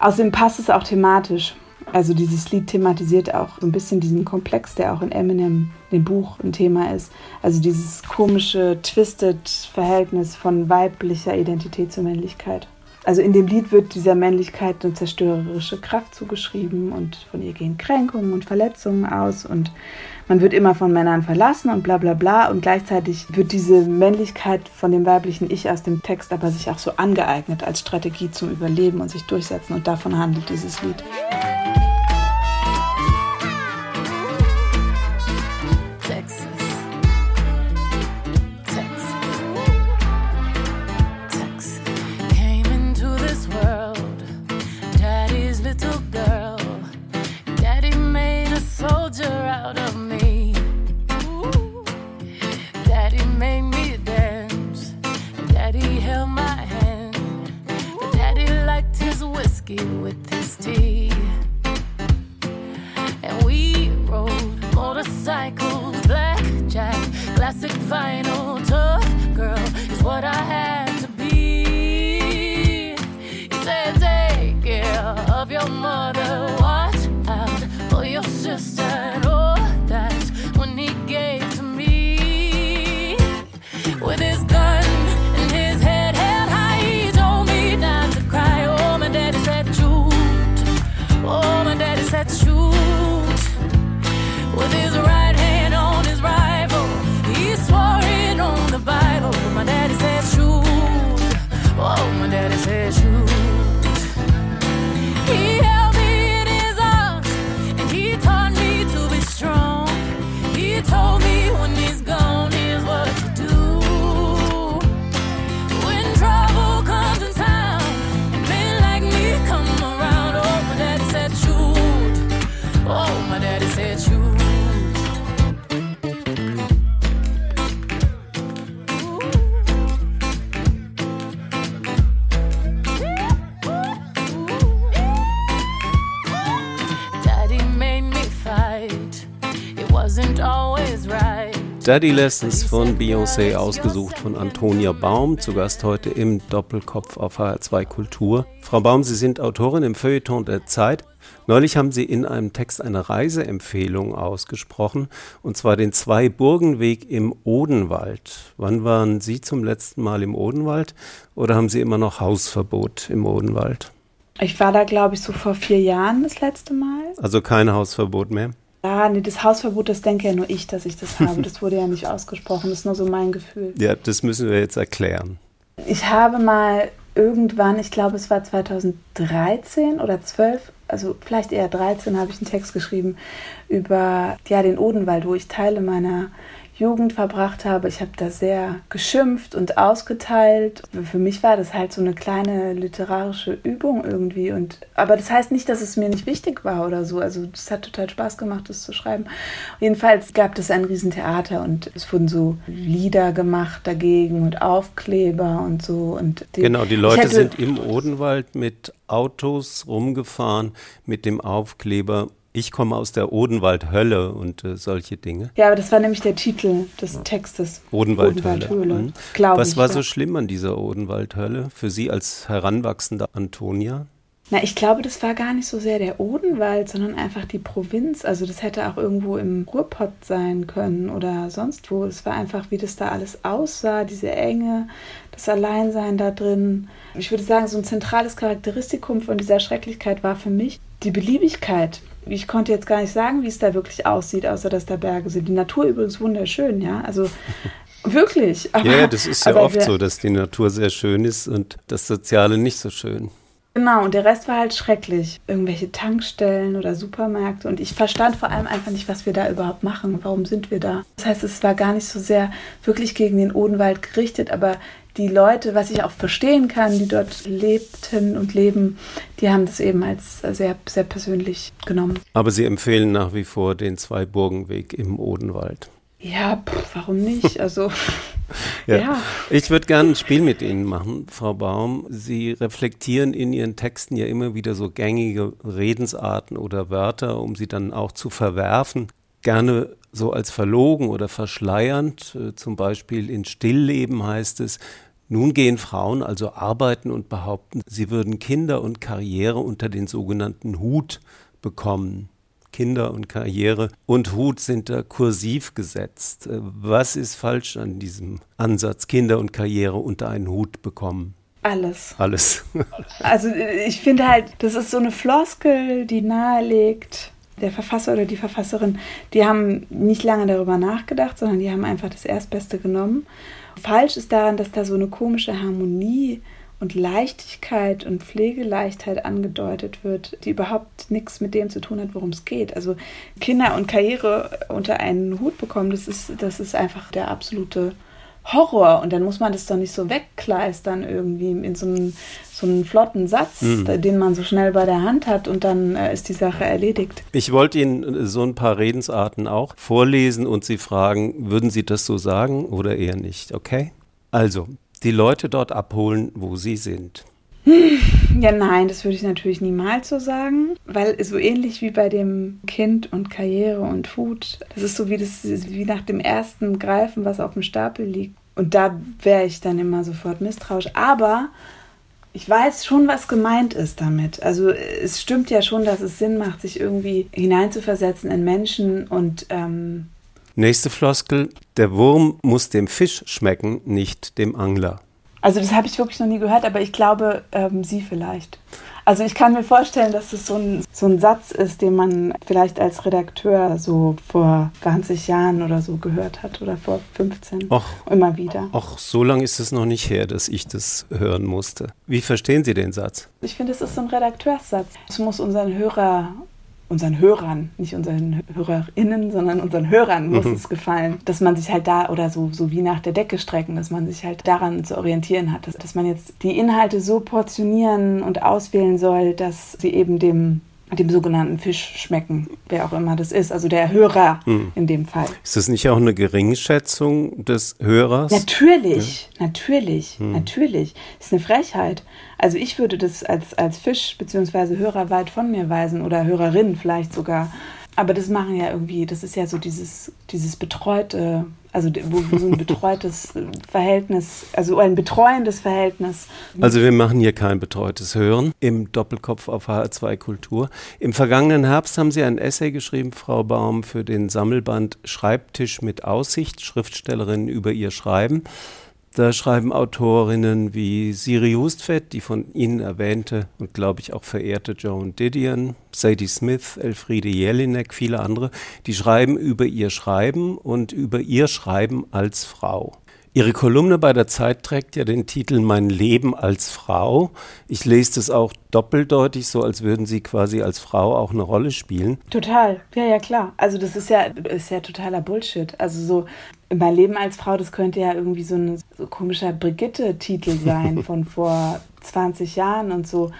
Außerdem passt es auch thematisch. Also dieses Lied thematisiert auch so ein bisschen diesen Komplex, der auch in Eminem, dem Buch, ein Thema ist. Also dieses komische, twisted Verhältnis von weiblicher Identität zur Männlichkeit. Also in dem Lied wird dieser Männlichkeit eine zerstörerische Kraft zugeschrieben und von ihr gehen Kränkungen und Verletzungen aus und man wird immer von Männern verlassen und bla bla bla und gleichzeitig wird diese Männlichkeit von dem weiblichen Ich aus dem Text aber sich auch so angeeignet als Strategie zum Überleben und sich durchsetzen und davon handelt dieses Lied. Daddy Lessons von Beyoncé, ausgesucht von Antonia Baum, zu Gast heute im Doppelkopf auf HR2 Kultur. Frau Baum, Sie sind Autorin im Feuilleton der Zeit. Neulich haben Sie in einem Text eine Reiseempfehlung ausgesprochen, und zwar den Zwei-Burgen-Weg im Odenwald. Wann waren Sie zum letzten Mal im Odenwald oder haben Sie immer noch Hausverbot im Odenwald? Ich war da, glaube ich, so vor vier Jahren das letzte Mal. Also kein Hausverbot mehr? Ja, nee, das Hausverbot, das denke ja nur ich, dass ich das habe. Das wurde ja nicht ausgesprochen, das ist nur so mein Gefühl. Ja, das müssen wir jetzt erklären. Ich habe mal irgendwann, ich glaube es war 2013 oder 12, also vielleicht eher 13, habe ich einen Text geschrieben über ja, den Odenwald, wo ich Teile meiner Jugend verbracht habe. Ich habe da sehr geschimpft und ausgeteilt. Für mich war das halt so eine kleine literarische Übung irgendwie. Und, aber das heißt nicht, dass es mir nicht wichtig war oder so. Also es hat total Spaß gemacht, das zu schreiben. Jedenfalls gab es ein Riesentheater und es wurden so Lieder gemacht dagegen und Aufkleber und so. Und die, genau, die Leute sind im Odenwald mit Autos rumgefahren mit dem Aufkleber ich komme aus der Odenwald-Hölle und äh, solche Dinge. Ja, aber das war nämlich der Titel des Textes. Odenwald-Hölle. Odenwald mhm. Was war so schlimm an dieser Odenwald-Hölle für Sie als heranwachsende Antonia? Na, ich glaube, das war gar nicht so sehr der Odenwald, sondern einfach die Provinz. Also das hätte auch irgendwo im Ruhrpott sein können oder sonst wo. Es war einfach, wie das da alles aussah, diese Enge, das Alleinsein da drin. Ich würde sagen, so ein zentrales Charakteristikum von dieser Schrecklichkeit war für mich die Beliebigkeit ich konnte jetzt gar nicht sagen, wie es da wirklich aussieht, außer dass da Berge sind. Die Natur übrigens wunderschön, ja. Also wirklich. Aber, ja, das ist ja oft so, dass die Natur sehr schön ist und das Soziale nicht so schön. Genau, und der Rest war halt schrecklich. Irgendwelche Tankstellen oder Supermärkte. Und ich verstand vor allem einfach nicht, was wir da überhaupt machen. Warum sind wir da? Das heißt, es war gar nicht so sehr wirklich gegen den Odenwald gerichtet, aber die Leute, was ich auch verstehen kann, die dort lebten und leben, die haben das eben als sehr, sehr persönlich genommen. Aber Sie empfehlen nach wie vor den Zwei-Burgen-Weg im Odenwald. Ja, pff, warum nicht? Also, ja. ja. Ich würde gerne ein Spiel mit Ihnen machen, Frau Baum. Sie reflektieren in Ihren Texten ja immer wieder so gängige Redensarten oder Wörter, um sie dann auch zu verwerfen. Gerne so als verlogen oder verschleiernd. Äh, zum Beispiel in Stillleben heißt es, nun gehen Frauen also arbeiten und behaupten, sie würden Kinder und Karriere unter den sogenannten Hut bekommen. Kinder und Karriere und Hut sind da kursiv gesetzt. Äh, was ist falsch an diesem Ansatz, Kinder und Karriere unter einen Hut bekommen? Alles. Alles. also ich finde halt, das ist so eine Floskel, die nahelegt, der Verfasser oder die Verfasserin, die haben nicht lange darüber nachgedacht, sondern die haben einfach das Erstbeste genommen. Falsch ist daran, dass da so eine komische Harmonie und Leichtigkeit und Pflegeleichtheit angedeutet wird, die überhaupt nichts mit dem zu tun hat, worum es geht. Also Kinder und Karriere unter einen Hut bekommen, das ist, das ist einfach der absolute Horror. Und dann muss man das doch nicht so wegkleistern irgendwie in so einen, so einen flotten Satz, mhm. den man so schnell bei der Hand hat und dann äh, ist die Sache erledigt. Ich wollte Ihnen so ein paar Redensarten auch vorlesen und Sie fragen, würden Sie das so sagen oder eher nicht? Okay? Also, die Leute dort abholen, wo sie sind. Ja, nein, das würde ich natürlich niemals so sagen, weil so ähnlich wie bei dem Kind und Karriere und Food, das ist so wie, das, wie nach dem ersten Greifen, was auf dem Stapel liegt. Und da wäre ich dann immer sofort misstrauisch. Aber ich weiß schon, was gemeint ist damit. Also es stimmt ja schon, dass es Sinn macht, sich irgendwie hineinzuversetzen in Menschen und ähm, Nächste Floskel, der Wurm muss dem Fisch schmecken, nicht dem Angler. Also das habe ich wirklich noch nie gehört, aber ich glaube, ähm, Sie vielleicht. Also ich kann mir vorstellen, dass es so ein, so ein Satz ist, den man vielleicht als Redakteur so vor 20 Jahren oder so gehört hat oder vor 15. Och, immer wieder. Ach, so lange ist es noch nicht her, dass ich das hören musste. Wie verstehen Sie den Satz? Ich finde, es ist so ein Redakteursatz. Es muss unseren Hörer unseren Hörern, nicht unseren HörerInnen, sondern unseren Hörern muss mhm. es gefallen, dass man sich halt da oder so, so wie nach der Decke strecken, dass man sich halt daran zu orientieren hat, dass, dass man jetzt die Inhalte so portionieren und auswählen soll, dass sie eben dem dem sogenannten Fisch schmecken, wer auch immer das ist, also der Hörer hm. in dem Fall. Ist das nicht auch eine Geringschätzung des Hörers? Natürlich, ja? natürlich, hm. natürlich. Ist eine Frechheit. Also ich würde das als, als Fisch bzw. Hörer weit von mir weisen oder Hörerin vielleicht sogar. Aber das machen ja irgendwie, das ist ja so dieses, dieses betreute, also wo, so ein betreutes Verhältnis, also ein betreuendes Verhältnis. Also wir machen hier kein betreutes Hören im Doppelkopf auf HR2 Kultur. Im vergangenen Herbst haben Sie ein Essay geschrieben, Frau Baum, für den Sammelband Schreibtisch mit Aussicht, Schriftstellerinnen über ihr Schreiben. Da schreiben Autorinnen wie Siri Hustvedt, die von Ihnen erwähnte und glaube ich auch verehrte Joan Didion, Sadie Smith, Elfriede Jelinek, viele andere, die schreiben über ihr Schreiben und über ihr Schreiben als Frau. Ihre Kolumne bei der Zeit trägt ja den Titel Mein Leben als Frau. Ich lese das auch doppeldeutig, so als würden Sie quasi als Frau auch eine Rolle spielen. Total, ja, ja, klar. Also das ist ja, ist ja totaler Bullshit. Also so mein Leben als Frau, das könnte ja irgendwie so ein so komischer Brigitte-Titel sein von vor 20 Jahren und so.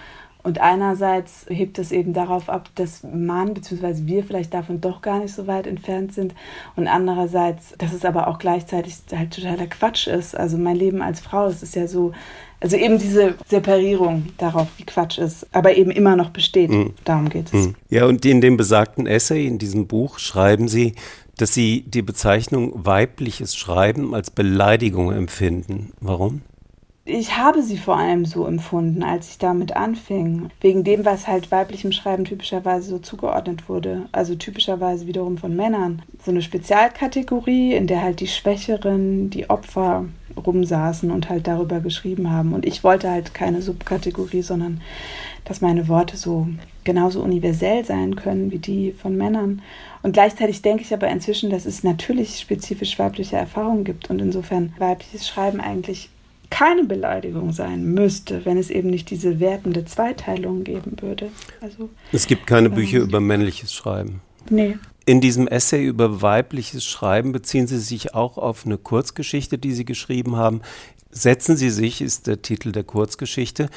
Und einerseits hebt es eben darauf ab, dass man bzw. wir vielleicht davon doch gar nicht so weit entfernt sind. Und andererseits, dass es aber auch gleichzeitig halt totaler Quatsch ist. Also mein Leben als Frau, das ist ja so, also eben diese Separierung darauf, wie Quatsch ist, aber eben immer noch besteht. Mhm. Darum geht es. Mhm. Ja, und in dem besagten Essay, in diesem Buch, schreiben Sie, dass Sie die Bezeichnung weibliches Schreiben als Beleidigung empfinden. Warum? ich habe sie vor allem so empfunden, als ich damit anfing. Wegen dem, was halt weiblichem Schreiben typischerweise so zugeordnet wurde. Also typischerweise wiederum von Männern. So eine Spezialkategorie, in der halt die Schwächeren, die Opfer rumsaßen und halt darüber geschrieben haben. Und ich wollte halt keine Subkategorie, sondern dass meine Worte so genauso universell sein können wie die von Männern. Und gleichzeitig denke ich aber inzwischen, dass es natürlich spezifisch weibliche Erfahrungen gibt und insofern weibliches Schreiben eigentlich keine Beleidigung sein müsste, wenn es eben nicht diese wertende Zweiteilung geben würde. Also, es gibt keine ähm, Bücher über männliches Schreiben. Nee. In diesem Essay über weibliches Schreiben beziehen Sie sich auch auf eine Kurzgeschichte, die Sie geschrieben haben. Setzen Sie sich ist der Titel der Kurzgeschichte.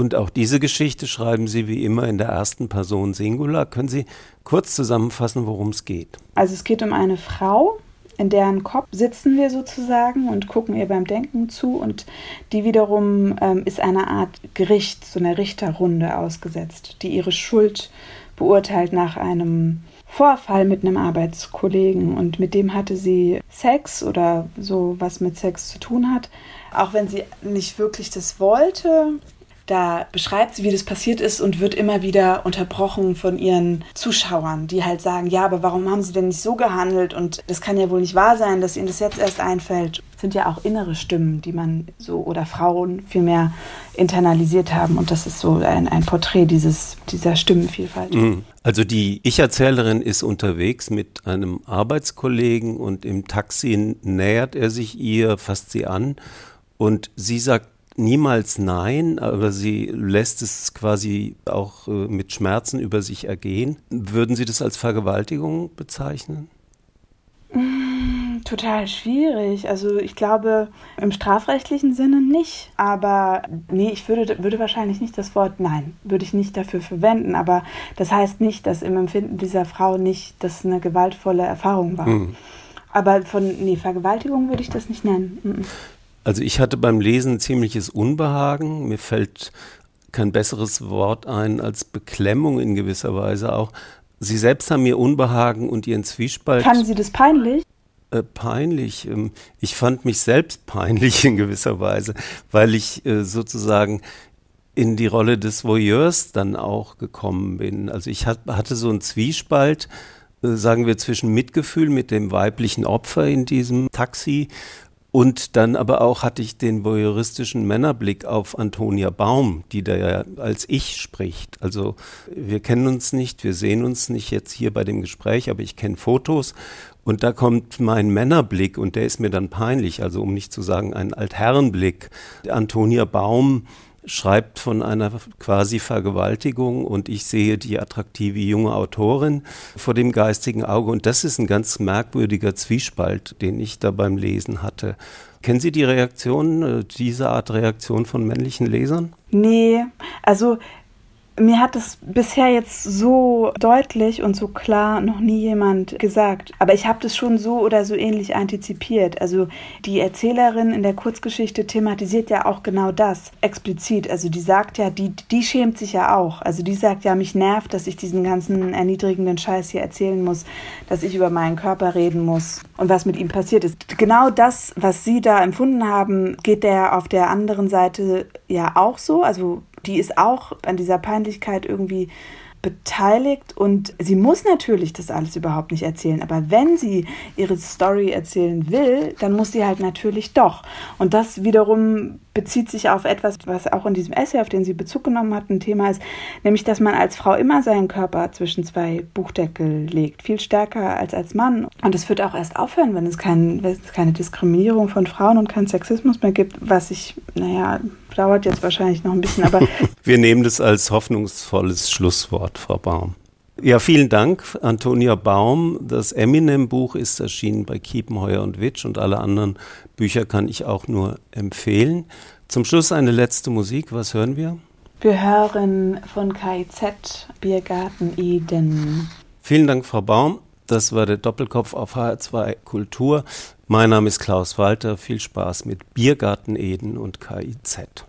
Und auch diese Geschichte schreiben Sie wie immer in der ersten Person Singular. Können Sie kurz zusammenfassen, worum es geht? Also es geht um eine Frau, in deren Kopf sitzen wir sozusagen und gucken ihr beim Denken zu und die wiederum ähm, ist eine Art Gericht, so eine Richterrunde ausgesetzt, die ihre Schuld beurteilt nach einem Vorfall mit einem Arbeitskollegen und mit dem hatte sie Sex oder so was mit Sex zu tun hat, auch wenn sie nicht wirklich das wollte. Da beschreibt sie, wie das passiert ist und wird immer wieder unterbrochen von ihren Zuschauern, die halt sagen, ja, aber warum haben sie denn nicht so gehandelt und das kann ja wohl nicht wahr sein, dass ihnen das jetzt erst einfällt. Das sind ja auch innere Stimmen, die man so oder Frauen vielmehr internalisiert haben und das ist so ein, ein Porträt dieses, dieser Stimmenvielfalt. Mhm. Also die Ich-Erzählerin ist unterwegs mit einem Arbeitskollegen und im Taxi nähert er sich ihr, fasst sie an und sie sagt niemals nein, aber sie lässt es quasi auch äh, mit Schmerzen über sich ergehen. Würden Sie das als Vergewaltigung bezeichnen? Mm, total schwierig. Also ich glaube im strafrechtlichen Sinne nicht. Aber nee, ich würde, würde wahrscheinlich nicht das Wort Nein, würde ich nicht dafür verwenden. Aber das heißt nicht, dass im Empfinden dieser Frau nicht das eine gewaltvolle Erfahrung war. Mhm. Aber von nee, Vergewaltigung würde ich das nicht nennen. Mhm. Also ich hatte beim Lesen ziemliches Unbehagen. Mir fällt kein besseres Wort ein als Beklemmung in gewisser Weise auch. Sie selbst haben mir Unbehagen und ihren Zwiespalt. Fanden Sie das peinlich? Äh, peinlich. Ähm, ich fand mich selbst peinlich in gewisser Weise, weil ich äh, sozusagen in die Rolle des Voyeurs dann auch gekommen bin. Also ich hat, hatte so einen Zwiespalt, äh, sagen wir, zwischen Mitgefühl mit dem weiblichen Opfer in diesem Taxi und dann aber auch hatte ich den voyeuristischen Männerblick auf Antonia Baum, die da ja als ich spricht. Also wir kennen uns nicht, wir sehen uns nicht jetzt hier bei dem Gespräch, aber ich kenne Fotos und da kommt mein Männerblick und der ist mir dann peinlich, also um nicht zu sagen ein Altherrenblick. Antonia Baum schreibt von einer quasi Vergewaltigung und ich sehe die attraktive junge Autorin vor dem geistigen Auge und das ist ein ganz merkwürdiger Zwiespalt, den ich da beim Lesen hatte. Kennen Sie die Reaktion, äh, diese Art Reaktion von männlichen Lesern? Nee, also mir hat es bisher jetzt so deutlich und so klar noch nie jemand gesagt. Aber ich habe das schon so oder so ähnlich antizipiert. Also die Erzählerin in der Kurzgeschichte thematisiert ja auch genau das explizit. Also die sagt ja, die, die schämt sich ja auch. Also die sagt ja, mich nervt, dass ich diesen ganzen erniedrigenden Scheiß hier erzählen muss, dass ich über meinen Körper reden muss und was mit ihm passiert ist. Genau das, was sie da empfunden haben, geht der auf der anderen Seite ja auch so. Also die ist auch an dieser Peinlichkeit irgendwie beteiligt und sie muss natürlich das alles überhaupt nicht erzählen, aber wenn sie ihre Story erzählen will, dann muss sie halt natürlich doch. Und das wiederum bezieht sich auf etwas, was auch in diesem Essay, auf den sie Bezug genommen hat, ein Thema ist, nämlich, dass man als Frau immer seinen Körper zwischen zwei Buchdeckel legt, viel stärker als als Mann. Und es wird auch erst aufhören, wenn es, kein, wenn es keine Diskriminierung von Frauen und keinen Sexismus mehr gibt, was ich, naja, dauert jetzt wahrscheinlich noch ein bisschen, aber. Wir nehmen das als hoffnungsvolles Schlusswort, Frau Baum. Ja, vielen Dank, Antonia Baum. Das Eminem-Buch ist erschienen bei Kiepenheuer und Witsch und alle anderen Bücher kann ich auch nur empfehlen. Zum Schluss eine letzte Musik. Was hören wir? Wir hören von KIZ Biergarten Eden. Vielen Dank, Frau Baum. Das war der Doppelkopf auf HR2 Kultur. Mein Name ist Klaus Walter. Viel Spaß mit Biergarten Eden und KIZ.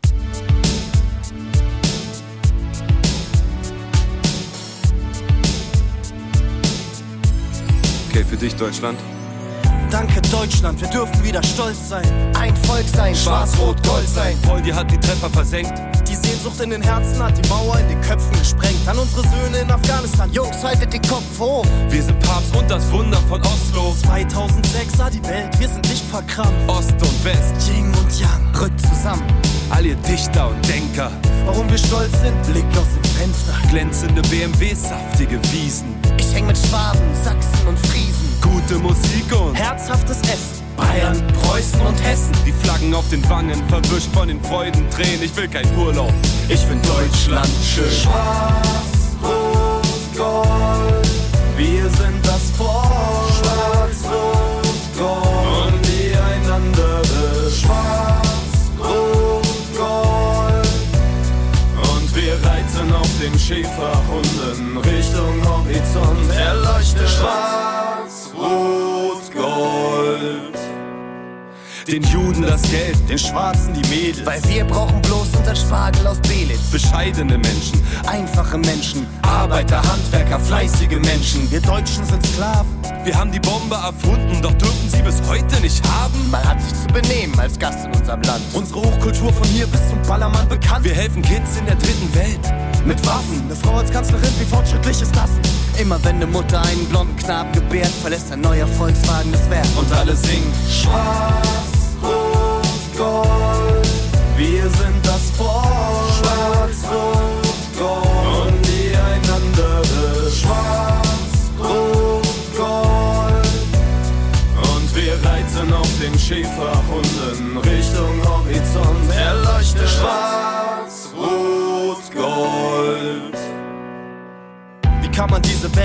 Okay, für dich Deutschland. Danke Deutschland, wir dürfen wieder stolz sein. Ein Volk sein, schwarz-rot-gold sein. Poldi hat die Treffer versenkt. Die Sehnsucht in den Herzen hat die Mauer in den Köpfen gesprengt. An unsere Söhne in Afghanistan, Jungs, haltet den Kopf hoch. Wir sind Papst und das Wunder von Oslo. 2006 sah die Welt, wir sind nicht verkrampft. Ost und West, Yin und Yang, rückt zusammen. All ihr Dichter und Denker. Warum wir stolz sind, Blick aus dem Fenster. Glänzende BMWs, saftige Wiesen. Ich häng mit Schwaben, Sachsen und Friesen. Gute Musik und herzhaftes Essen. Bayern, Preußen und Hessen. Die Flaggen auf den Wangen, verwischt von den Freudentränen. Ich will kein Urlaub, ich find Deutschland schön. Schwarz, Rot, Gold, Den Juden das Geld, den Schwarzen die Mädels. Weil wir brauchen bloß unser Spargel aus Belitz. Bescheidene Menschen, Einfache Menschen, Arbeiter, Handwerker, fleißige Menschen. Wir Deutschen sind Sklaven. wir haben die Bombe erfunden, doch dürfen sie bis heute nicht haben. Man hat sich zu benehmen als Gast in unserem Land. Unsere Hochkultur von hier bis zum Ballermann bekannt. Wir helfen Kids in der dritten Welt. mit Waffen, eine Frau als Kanzlerin, wie fortschrittlich ist das? Immer wenn eine Mutter einen blonden Knaben gebärt, verlässt ein neuer Volkswagen das Werk. Und alle singen. Schwarz,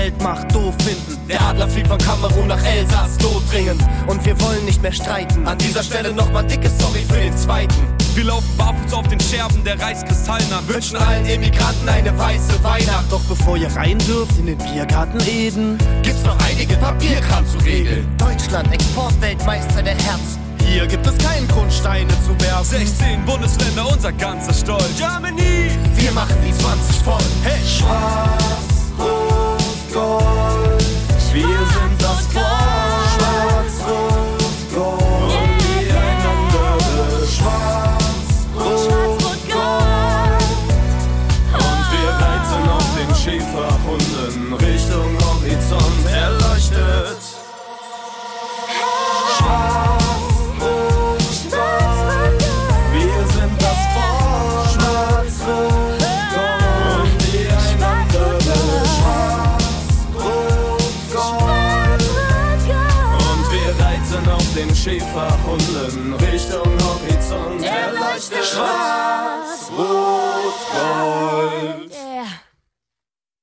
Weltmacht doof finden? Der Adler fliegt von Kamerun nach Elsass, notdringend. Und wir wollen nicht mehr streiten. An dieser Stelle nochmal dicke Sorry für den zweiten. Wir laufen barfuß auf den Scherben der Reichskristallnacht. Wünschen allen Immigranten eine weiße Weihnacht. Doch bevor ihr rein dürft in den Biergarten Eden, gibt's noch einige Papierkram zu regeln. Deutschland, Exportweltmeister der Herzen. Hier gibt es keinen Grund, Steine zu werfen. 16 Bundesländer, unser ganzer Stolz. Germany! Wir machen die 20 voll. Hey, Schwarz, Rot,